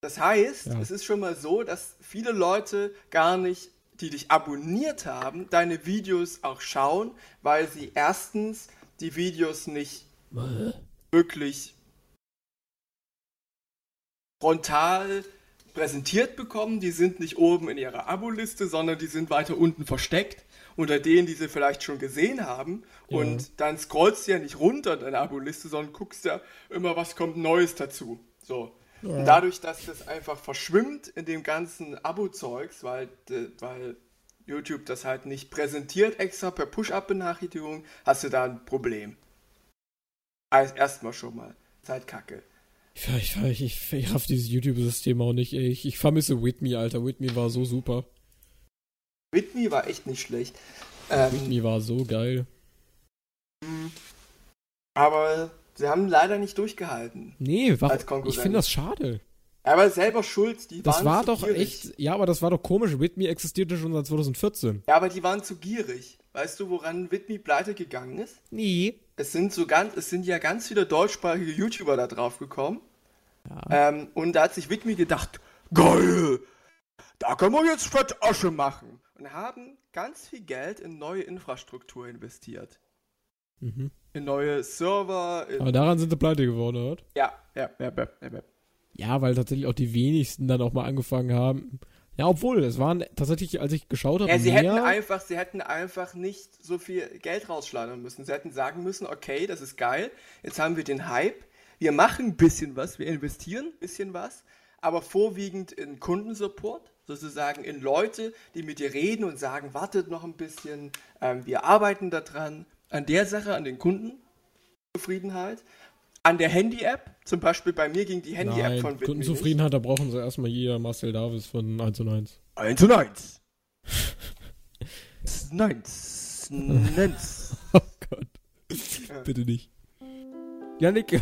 Das heißt, Ja. es ist schon mal so, dass viele Leute gar nicht, die dich abonniert haben, deine Videos auch schauen, weil sie erstens die Videos nicht wirklich frontal präsentiert bekommen. Die sind nicht oben in ihrer Abo-Liste, sondern die sind weiter unten versteckt unter denen, die sie vielleicht schon gesehen haben. Ja. Und dann scrollst du ja nicht runter in deine Abo-Liste, sondern guckst ja immer, was kommt Neues dazu. So. Und dadurch, dass das einfach verschwimmt in dem ganzen Abo-Zeugs, weil, weil YouTube das halt nicht präsentiert extra per Push-Up-Benachrichtigung, hast du da ein Problem. Also erstmal schon mal. Zeit kacke. Ich, ich, ich, ich, raff dieses YouTube-System auch nicht. Ich, ich vermisse Whitney, Alter. Whitney war so super. Whitney war echt nicht schlecht. Ähm, Whitney war so geil. aber sie haben leider nicht durchgehalten. Nee? Konkurrent. Ich finde das schade. Aber selber schuld, die Das waren war zu doch gierig. echt. Ja, aber das war doch komisch. Whitney existierte schon seit 2014. Ja, aber die waren zu gierig. Weißt du, woran Whitney pleite gegangen ist? Nee. Es sind so ganz, es sind ja ganz viele deutschsprachige YouTuber da drauf gekommen. Ähm, und da hat sich Whitney gedacht, geil, da können wir jetzt fett Asche machen. Und haben ganz viel Geld in neue Infrastruktur investiert. Mhm. In neue Server, in, Aber daran sind sie pleite geworden, oder? ja, ja, ja, ja, ja, ja. Ja, weil tatsächlich auch die wenigsten dann auch mal angefangen haben. Ja, obwohl, es waren tatsächlich, als ich geschaut habe, Ja, sie mehr. hätten einfach, sie hätten einfach nicht so viel Geld rausschleudern müssen. Sie hätten sagen müssen, okay, das ist geil, jetzt haben wir den Hype, wir machen ein bisschen was, wir investieren ein bisschen was, aber vorwiegend in Kundensupport, sozusagen in Leute, die mit dir reden und sagen, wartet noch ein bisschen, ähm, wir arbeiten daran, an der Sache, an den Kundenzufriedenheit, an der Handy-App, zum Beispiel bei mir ging die Handy-App von Whitney Kundenzufriedenheit, da brauchen sie erstmal hier Marcel Davis von 1 und 1. 1 und 1. 1. 1. Oh Gott. Bitte nicht. Janik,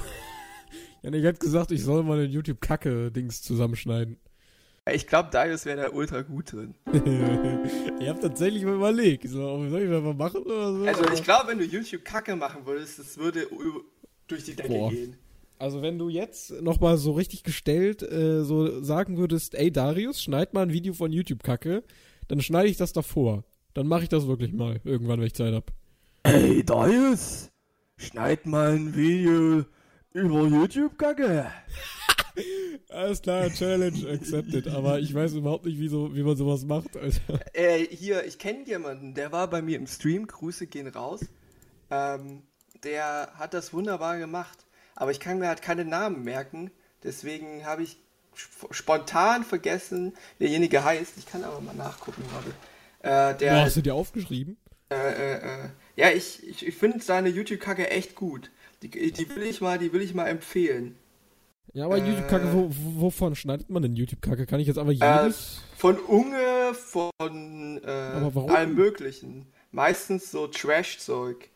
Janik hat gesagt, ich soll mal ein YouTube-Kacke-Dings zusammenschneiden. Ich glaube, Darius wäre da ultra gut drin. ich habe tatsächlich mal überlegt. So, soll ich das mal machen oder so? Also ich glaube, wenn du YouTube Kacke machen würdest, das würde durch die Decke Boah. gehen. Also wenn du jetzt nochmal so richtig gestellt äh, so sagen würdest, ey Darius, schneid mal ein Video von YouTube-Kacke, dann schneide ich das davor. Dann mache ich das wirklich mal, irgendwann, wenn ich Zeit hab. Hey Darius, schneid mal ein Video über YouTube Kacke. Alles klar, Challenge accepted. Aber ich weiß überhaupt nicht, wie, so, wie man sowas macht, Alter. Äh, hier, ich kenne jemanden, der war bei mir im Stream, Grüße gehen raus. Ähm, der hat das wunderbar gemacht. Aber ich kann mir halt keine Namen merken. Deswegen habe ich sp- spontan vergessen, wie derjenige heißt. Ich kann aber mal nachgucken, warte. Äh, der, Boah, hast du dir aufgeschrieben? Äh, äh, äh. Ja, ich, ich, ich finde seine YouTube-Kacke echt gut. Die, die will ich mal, die will ich mal empfehlen. Ja, aber Äh. YouTube-Kacke, wo, wo- wovon schneidet man denn YouTube-Kacke? Kann ich jetzt aber Äh, jedes... von Unge, von äh, allem möglichen. Meistens so Trash-Zeug.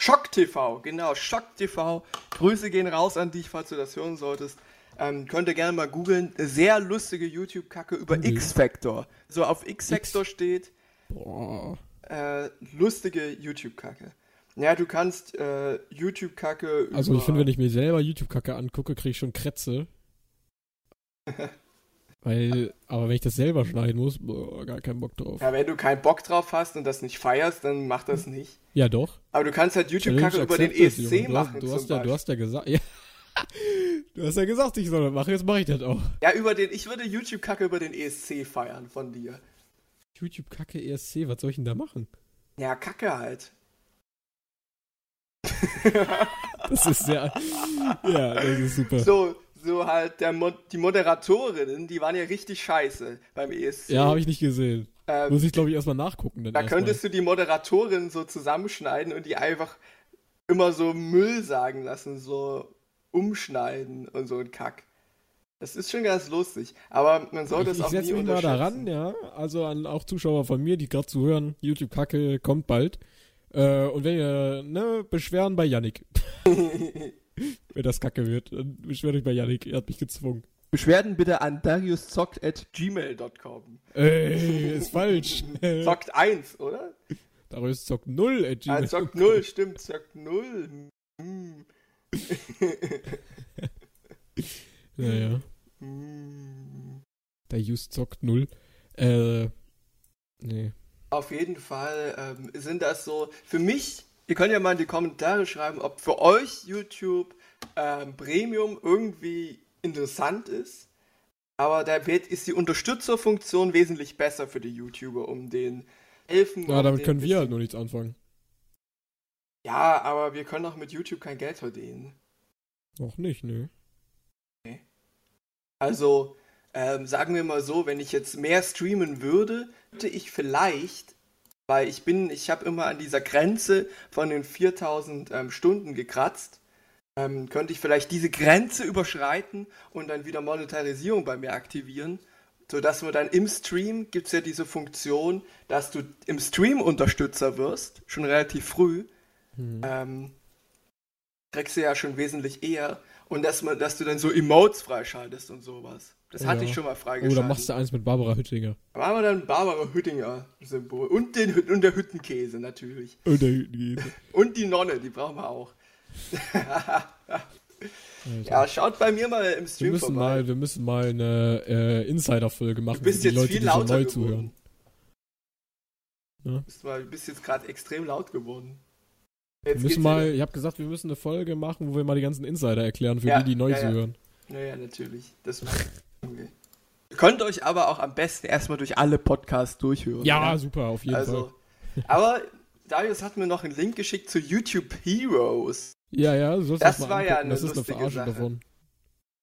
Schock TV, genau, Schock TV. Grüße gehen raus an dich, falls du das hören solltest. Ähm, könnt ihr gerne mal googeln. Sehr lustige YouTube-Kacke über Google. X-Factor. So auf X-Factor steht, Boah. äh, lustige YouTube-Kacke. Ja, du kannst äh, YouTube-Kacke über... Also ich finde, wenn ich mir selber YouTube-Kacke angucke, kriege ich schon Krätze. Weil, aber wenn ich das selber schneiden muss, boah, gar keinen Bock drauf. Ja, wenn du keinen Bock drauf hast und das nicht feierst, dann mach das nicht. Ja, doch. Aber du kannst halt YouTube-Kacke über den ESC Junge. machen Du hast, du, hast ja, du hast ja gesagt, ja. Du hast ja gesagt, ich soll das machen, jetzt mache ich das auch. Ja, über den, ich würde YouTube-Kacke über den ESC feiern von dir. YouTube-Kacke ESC, was soll ich denn da machen? Ja, Kacke halt. Das ist sehr. ja, das ist super. So, so halt der Mo die Moderatorinnen, die waren ja richtig scheiße beim ESC. Ja, habe ich nicht gesehen. ähm, Muss ich, glaube ich, erstmal nachgucken. Da erstmal. könntest du die Moderatorin so zusammenschneiden und die einfach immer so Müll sagen lassen, so umschneiden und so ein Kack. Das ist schon ganz lustig, aber man sollte es auch ich setze mich mal unterschätzen. daran, ja. Also an auch Zuschauer von mir, die gerade zuhören, YouTube-Kacke kommt bald. Äh, und wenn ihr, ne, beschweren bei Yannick. wenn das Kacke wird, dann beschwert euch bei Yannick, er hat mich gezwungen. Beschwerden bitte an dariuszockt.gmail.com. Ey, ist falsch. Zockt 1, oder? Darius zockt 0 at Ah, Gmail. zockt 0, stimmt, zockt 0. Hm. Naja, der Just zockt 0. Äh, nee. Auf jeden Fall ähm, sind das so, für mich, ihr könnt ja mal in die Kommentare schreiben, ob für euch YouTube ähm, Premium irgendwie interessant ist. Aber da wird, ist die Unterstützerfunktion wesentlich besser für die YouTuber, um den helfen. Ja, um damit können wir halt nur nichts anfangen. Ja, aber wir können auch mit YouTube kein Geld verdienen. Noch nicht, nö. Also, ähm, sagen wir mal so, wenn ich jetzt mehr streamen würde, hätte ich vielleicht, weil ich bin, ich habe immer an dieser Grenze von den 4000 ähm, Stunden gekratzt, ähm, könnte ich vielleicht diese Grenze überschreiten und dann wieder Monetarisierung bei mir aktivieren, sodass man dann im Stream gibt es ja diese Funktion, dass du im Stream Unterstützer wirst, schon relativ früh. Mhm. Ähm, kriegst du ja schon wesentlich eher und dass man, dass du dann so Emotes freischaltest und sowas. Das oh, hatte ja. ich schon mal freigeschaltet. Oder machst du eins mit Barbara Hüttinger. Da machen wir dann Barbara Hüttinger Symbol. Und, den, und der Hüttenkäse natürlich. Und der Hüttenkäse. Und die Nonne, die brauchen wir auch. ja, schaut bei mir mal im Stream wir müssen vorbei. Mal, wir müssen mal eine äh, Insider-Folge machen, du bist jetzt die Leute, viel lauter die so neu geworden. zuhören. Ja? Du, bist mal, du bist jetzt gerade extrem laut geworden. Jetzt wir müssen mal, ich habe gesagt, wir müssen eine Folge machen, wo wir mal die ganzen Insider erklären, für ja, die, die neu ja, zuhören. Ja, ja, natürlich. Das okay. Ihr könnt euch aber auch am besten erstmal durch alle Podcasts durchhören. Ja, ja? super, auf jeden also, Fall. Aber Darius hat mir noch einen Link geschickt zu YouTube Heroes. Ja, ja, so das war angucken. ja eine das ist lustige eine Sache. davon.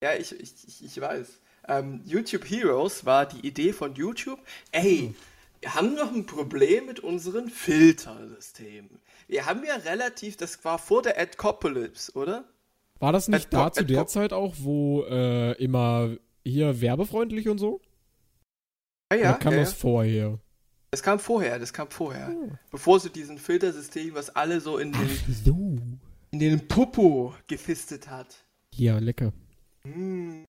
Ja, ich, ich, ich weiß. Ähm, YouTube Heroes war die Idee von YouTube. Ey, hm. wir haben noch ein Problem mit unseren Filtersystemen. Wir haben ja relativ, das war vor der Adcopolis, oder? War das nicht Ad da zu der Zeit auch, wo äh, immer hier werbefreundlich und so? Ja, ja. Oder kam ja, das ja. vorher? Das kam vorher, das kam vorher. Oh. Bevor sie diesen Filtersystem, was alle so in den, so. in den Popo gefistet hat. Ja, lecker. Mmh.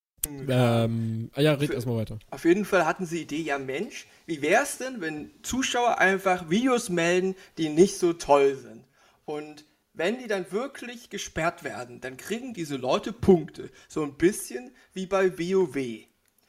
Ähm, ah ja, red erstmal weiter. Auf jeden Fall hatten sie die Idee, ja Mensch, wie wär's denn, wenn Zuschauer einfach Videos melden, die nicht so toll sind? Und wenn die dann wirklich gesperrt werden, dann kriegen diese Leute Punkte. So ein bisschen wie bei WoW.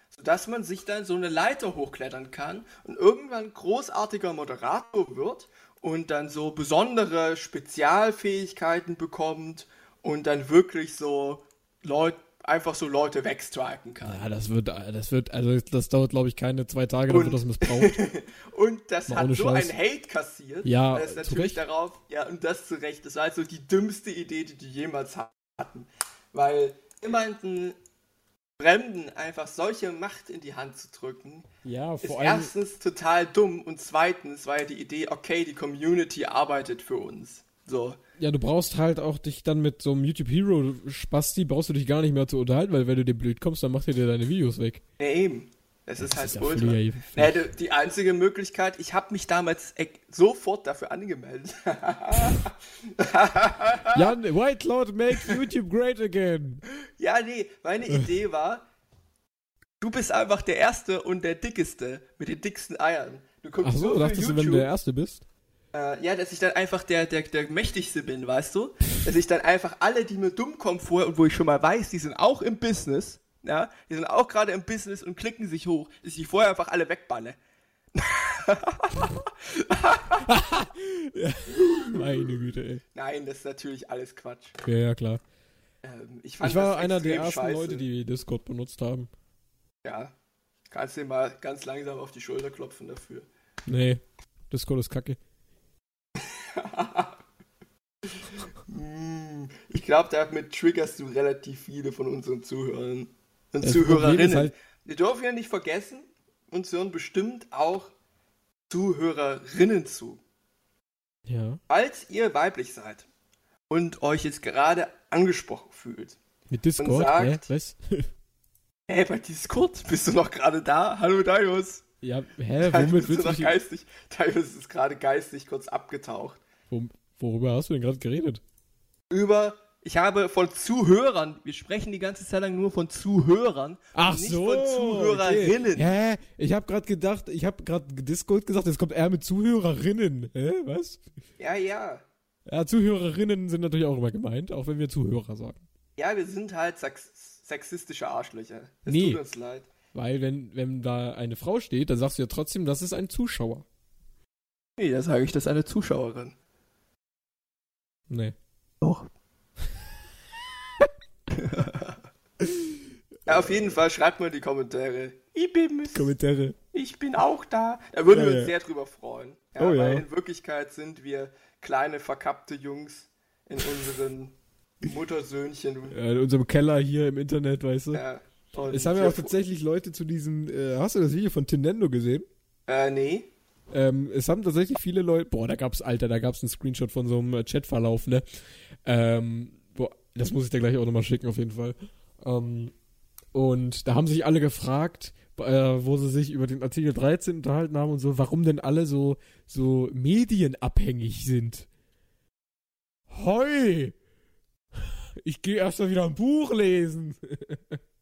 Sodass man sich dann so eine Leiter hochklettern kann und irgendwann großartiger Moderator wird und dann so besondere Spezialfähigkeiten bekommt und dann wirklich so Leute einfach so Leute wegstriken kann. Ja, das wird, das wird, also das dauert, glaube ich, keine zwei Tage, dann wird das missbraucht. und das Mal hat so Scheiß. ein Hate kassiert. Ja, das natürlich darauf, ja, und das zu Recht. Das war halt so die dümmste Idee, die die jemals hatten. Weil jemanden Fremden einfach solche Macht in die Hand zu drücken, ja, ist erstens total dumm und zweitens war ja die Idee, okay, die Community arbeitet für uns. So. Ja, du brauchst halt auch dich dann mit so einem YouTube Hero Spasti brauchst du dich gar nicht mehr zu unterhalten, weil wenn du dir blöd kommst, dann macht er dir deine Videos weg. Ja, eben. Es ist halt ist ja ultra. Naja, die einzige Möglichkeit, ich habe mich damals sofort dafür angemeldet. Jan, White Lord make YouTube great again. Ja, nee, meine Idee war, du bist einfach der Erste und der Dickeste mit den dicksten Eiern. Du guckst Ach so, dachtest YouTube, du, wenn du der Erste bist? Äh, ja, dass ich dann einfach der, der, der Mächtigste bin, weißt du? Dass ich dann einfach alle, die mir dumm kommen vorher und wo ich schon mal weiß, die sind auch im Business, ja, die sind auch gerade im Business und klicken sich hoch, dass ich vorher einfach alle wegbanne. ja, meine Güte, ey. Nein, das ist natürlich alles Quatsch. Ja, ja, klar. Ähm, ich, ich, war einer der ersten scheiße. Leute, die Discord benutzt haben. Ja. Kannst dir mal ganz langsam auf die Schulter klopfen dafür. Nee, Discord ist kacke. Ich glaube, damit triggerst du relativ viele von unseren Zuhörern und das Zuhörerinnen. Halt Wir dürfen ja nicht vergessen, uns hören bestimmt auch Zuhörerinnen zu. Ja. Falls ihr weiblich seid und euch jetzt gerade angesprochen fühlt. Mit Discord? Sagt, hä? Was? Hey, bei Discord? Bist du noch gerade da? Hallo Darius. Ja, hä, womit willst du noch geistig? Darius ist gerade geistig kurz abgetaucht. Wo, worüber hast du denn gerade geredet? Über, ich habe von Zuhörern, wir sprechen die ganze Zeit lang nur von Zuhörern. Ach nicht so. von Zuhörerinnen. Okay. Hä? Ich habe gerade gedacht, ich habe gerade Discord gesagt, jetzt kommt er mit Zuhörerinnen. Hä? Was? Ja, ja. Ja, Zuhörerinnen sind natürlich auch immer gemeint, auch wenn wir Zuhörer sagen. Ja, wir sind halt sex sexistische Arschlöcher. Es nee, tut uns leid. Weil wenn, wenn da eine Frau steht, dann sagst du ja trotzdem, das ist ein Zuschauer. Nee, da sage ich, das ist eine Zuschauerin. Nee. Doch. ja, auf jeden Fall schreibt mal in die Kommentare. Ich bin Kommentare. Ich bin auch da. Da würden ja, wir uns ja. sehr drüber freuen. Ja, oh, weil in Wirklichkeit sind wir kleine verkappte Jungs in unseren Muttersöhnchen. Ja, in unserem Keller hier im Internet, weißt du? Ja. Und Es haben ja auch tatsächlich Leute zu diesem, äh, hast du das Video von Tinendo gesehen? Äh, nee. Ähm, es haben tatsächlich viele Leute, boah, da gab's, Alter, da gab's einen Screenshot von so einem äh, Chatverlauf, ne? Ähm, boah, das muss ich dir gleich auch nochmal schicken, auf jeden Fall. Ähm, und da haben sich alle gefragt, äh, wo sie sich über den Artikel 13 unterhalten haben und so, warum denn alle so, so medienabhängig sind. Heu! Ich gehe erst mal wieder ein Buch lesen.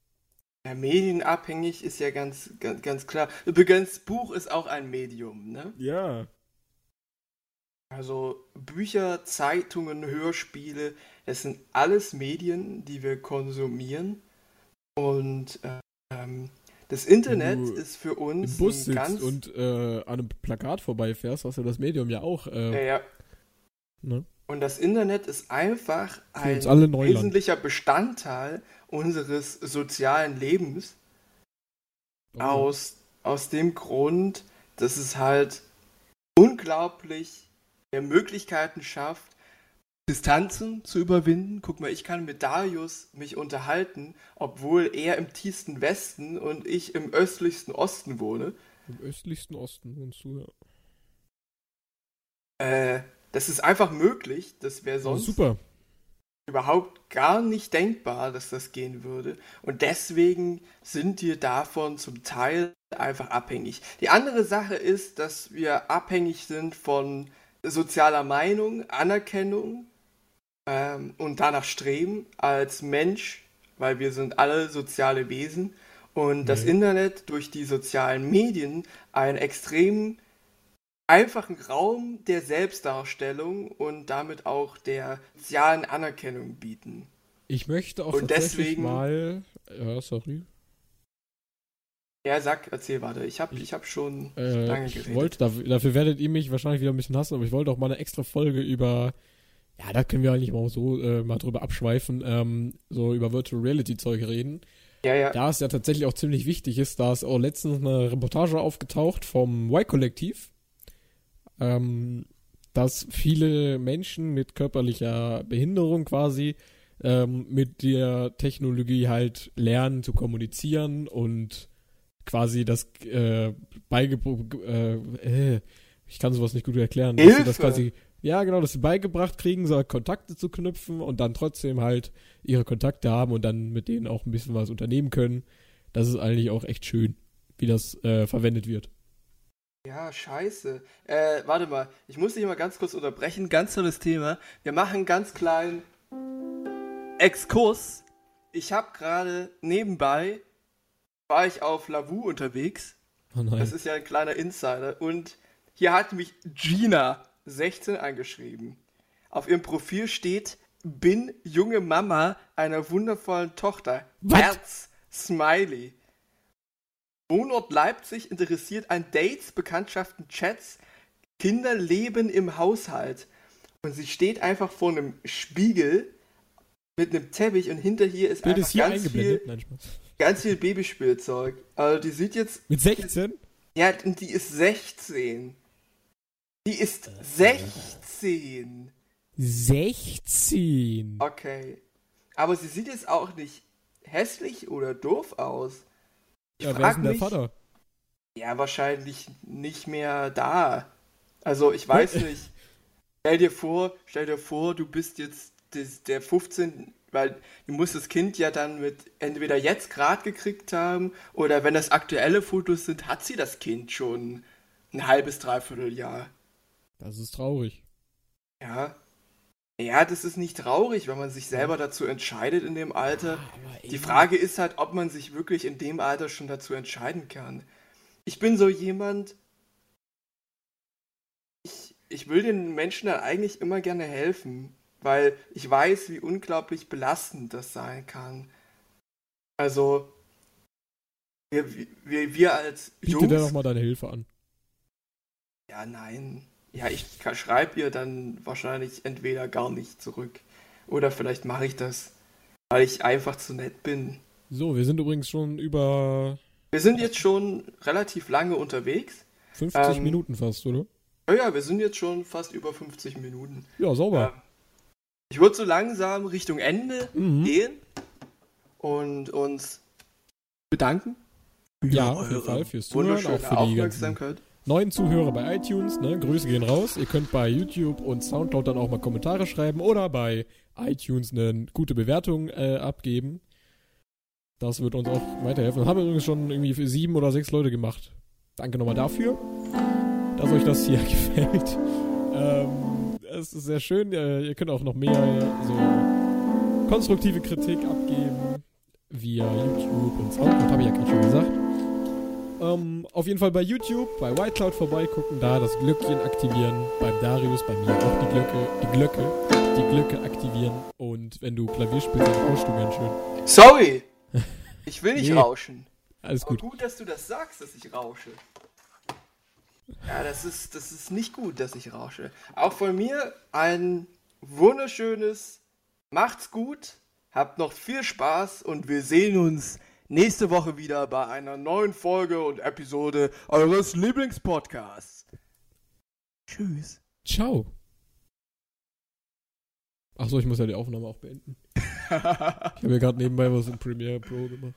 Ja, medienabhängig ist ja ganz, ganz, ganz klar. Übrigens, Buch ist auch ein Medium, ne? ja. Also Bücher, Zeitungen, Hörspiele, das sind alles Medien, die wir konsumieren. Und ähm, das Internet ist für Im uns Bus ein sitzt ganz... und äh, an einem Plakat vorbeifährst, hast du das Medium ja auch. ja, Äh, ja. ne? Und das Internet ist einfach ein wesentlicher Bestandteil unseres sozialen Lebens. Aus, aus dem Grund, dass es halt unglaublich Möglichkeiten schafft, Distanzen zu überwinden. Guck mal, ich kann mit Darius mich unterhalten, obwohl er im tiefsten Westen und ich im östlichsten Osten wohne. Im östlichsten Osten wohnst du, ja. Äh, das ist einfach möglich. Das wäre sonst super. überhaupt gar nicht denkbar, dass das gehen würde. Und deswegen sind wir davon zum Teil einfach abhängig. Die andere Sache ist, dass wir abhängig sind von sozialer Meinung, Anerkennung ähm, und danach streben als Mensch, weil wir sind alle soziale Wesen. Und das Mhm. Internet durch die sozialen Medien einen extrem einfachen Raum der Selbstdarstellung und damit auch der sozialen Anerkennung bieten. Ich möchte auch Und tatsächlich deswegen- mal. Ja, sorry. Ja, sag, erzähl weiter. Ich habe ich hab schon Äh, lange ich geredet. wollte, dafür, dafür werdet ihr mich wahrscheinlich wieder ein bisschen hassen, aber ich wollte auch mal eine extra Folge über. Ja, da können wir eigentlich mal so äh, mal drüber abschweifen, ähm, so über Virtual Reality Zeug reden. ja, ja. Da es ja tatsächlich auch ziemlich wichtig ist, da ist auch letztens eine Reportage aufgetaucht vom Y-Kollektiv, ähm, dass viele Menschen mit körperlicher Behinderung quasi ähm, mit der Technologie halt lernen zu kommunizieren und quasi das äh, beigebracht, äh, äh, ich kann sowas nicht gut erklären, dass sie das quasi, ja genau, dass sie beigebracht kriegen, so Kontakte zu knüpfen und dann trotzdem halt ihre Kontakte haben und dann mit denen auch ein bisschen was unternehmen können. Das ist eigentlich auch echt schön, wie das äh, verwendet wird. Ja, scheiße. Äh, warte mal. Ich muss dich mal ganz kurz unterbrechen. Ganz tolles Thema. Wir machen einen ganz kleinen Exkurs. Ich habe gerade nebenbei, war ich auf Lavu unterwegs. Oh nein. Das ist ja ein kleiner Insider. Und hier hat mich Gina, 16, angeschrieben. Auf ihrem Profil steht, bin junge Mama einer wundervollen Tochter. Was? Herz, Smiley. Wohnort Leipzig interessiert an Dates, Bekanntschaften, Chats, Kinder leben im Haushalt. Und sie steht einfach vor einem Spiegel mit einem Teppich und hinter hier ist Bild einfach ganz viel, Nein, ganz viel Babyspielzeug. Also die sieht jetzt Mit 16? ja, und die ist 16. Die ist Äh. 16. 16. Okay. Aber sie sieht jetzt auch nicht hässlich oder doof aus. Ich Ja, wer ist denn der mich, Vater? ja, wahrscheinlich nicht mehr da. Also, ich weiß nicht. Stell dir vor, stell dir vor, du bist jetzt des, der 15, weil du musst das Kind ja dann mit entweder jetzt gerade gekriegt haben oder wenn das aktuelle Fotos sind, hat sie das Kind schon ein halbes, dreiviertel Jahr. Das ist traurig. Ja. Ja, das ist nicht traurig, wenn man sich selber dazu entscheidet in dem Alter. Die Frage ist halt, ob man sich wirklich in dem Alter schon dazu entscheiden kann. Ich bin so jemand, ich, ich will den Menschen dann eigentlich immer gerne helfen, weil ich weiß, wie unglaublich belastend das sein kann. Also, wir, wir, wir als Biete Jungs... dir doch mal deine Hilfe an. Ja, nein. Ja, ich schreibe ihr dann wahrscheinlich entweder gar nicht zurück. Oder vielleicht mache ich das, weil ich einfach zu nett bin. So, wir sind übrigens schon über Wir sind jetzt schon relativ lange unterwegs. 50 Ähm, Minuten fast, oder? Ja, ja, wir sind jetzt schon fast über 50 Minuten. Ja, sauber. Ja. Ich würde so langsam Richtung Ende Mhm. gehen und uns bedanken. Ja, auf jeden Fall fürs Zuhören, auch für die ganzen neuen Zuhörer bei iTunes. Ne? Grüße gehen raus. Ihr könnt bei YouTube und Soundcloud dann auch mal Kommentare schreiben oder bei iTunes eine gute Bewertung äh, abgeben. Das wird uns auch weiterhelfen. Das haben wir übrigens schon irgendwie für sieben oder sechs Leute gemacht. Danke nochmal dafür, dass euch das hier gefällt. Ähm, es ist sehr schön. Äh, ihr könnt auch noch mehr so konstruktive Kritik abgeben via YouTube und Soundcloud, habe ich ja gerade schon gesagt. Ähm, auf jeden Fall bei YouTube, bei White Cloud vorbeigucken, da das Glöckchen aktivieren. Beim Darius, bei mir auch die Glocke, die Glocke, die Glocke aktivieren. Und wenn du Klavier spielst, dann rauschst du ganz schön. Sorry! Ich will nicht nee. rauschen. Alles gut. Aber gut, dass du das sagst, dass ich rausche. Ja, das ist, das ist nicht gut, dass ich rausche. Auch von mir ein wunderschönes Macht's gut, habt noch viel Spaß und wir sehen uns nächste Woche wieder bei einer neuen Folge und Episode eures Lieblingspodcasts. Tschüss. Ciao. Achso, ich muss ja die Aufnahme auch beenden. ich habe ja gerade nebenbei was in Premiere Pro gemacht.